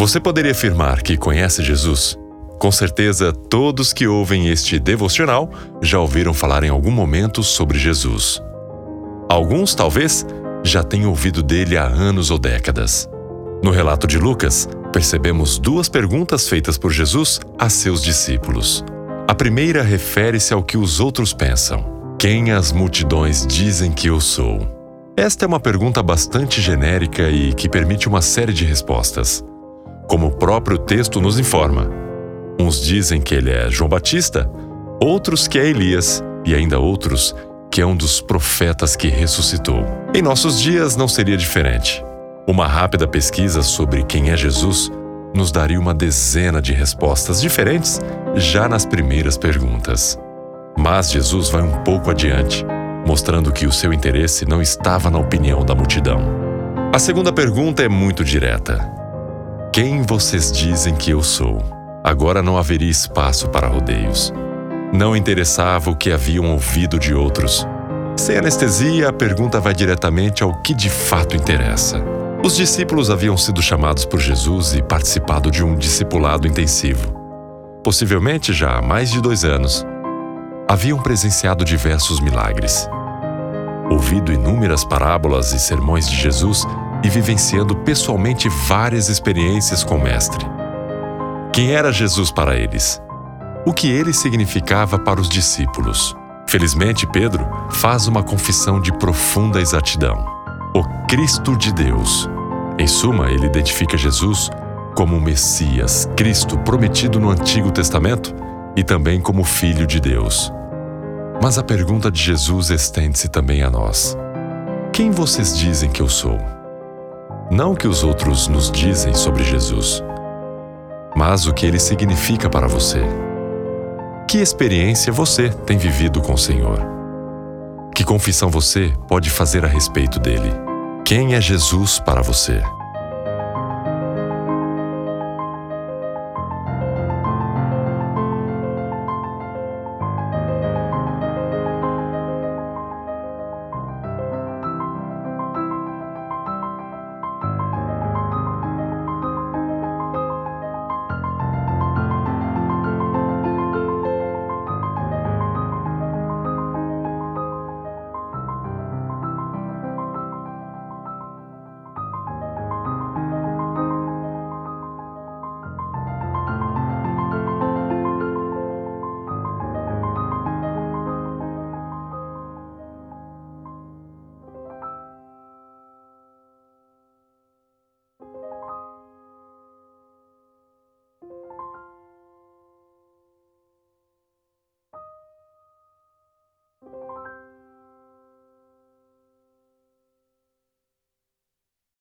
Você poderia afirmar que conhece Jesus? Com certeza, todos que ouvem este devocional já ouviram falar em algum momento sobre Jesus. Alguns, talvez, já tenham ouvido dele há anos ou décadas. No relato de Lucas, percebemos duas perguntas feitas por Jesus a seus discípulos. A primeira refere-se ao que os outros pensam: Quem as multidões dizem que eu sou? Esta é uma pergunta bastante genérica e que permite uma série de respostas como o próprio texto nos informa. Uns dizem que ele é João Batista, outros que é Elias e ainda outros que é um dos profetas que ressuscitou. Em nossos dias não seria diferente. Uma rápida pesquisa sobre quem é Jesus nos daria uma dezena de respostas diferentes já nas primeiras perguntas. Mas Jesus vai um pouco adiante, mostrando que o seu interesse não estava na opinião da multidão. A segunda pergunta é muito direta. Quem vocês dizem que eu sou? Agora não haveria espaço para rodeios. Não interessava o que haviam ouvido de outros. Sem anestesia, a pergunta vai diretamente ao que de fato interessa. Os discípulos haviam sido chamados por Jesus e participado de um discipulado intensivo. Possivelmente já há mais de dois anos. Haviam presenciado diversos milagres. Ouvido inúmeras parábolas e sermões de Jesus e vivenciando pessoalmente várias experiências com o Mestre. Quem era Jesus para eles? O que ele significava para os discípulos? Felizmente, Pedro faz uma confissão de profunda exatidão: o Cristo de Deus. Em suma, ele identifica Jesus como o Messias, Cristo prometido no Antigo Testamento e também como Filho de Deus. Mas a pergunta de Jesus estende-se também a nós: Quem vocês dizem que eu sou? Não o que os outros nos dizem sobre Jesus, mas o que ele significa para você. Que experiência você tem vivido com o Senhor? Que confissão você pode fazer a respeito dele? Quem é Jesus para você?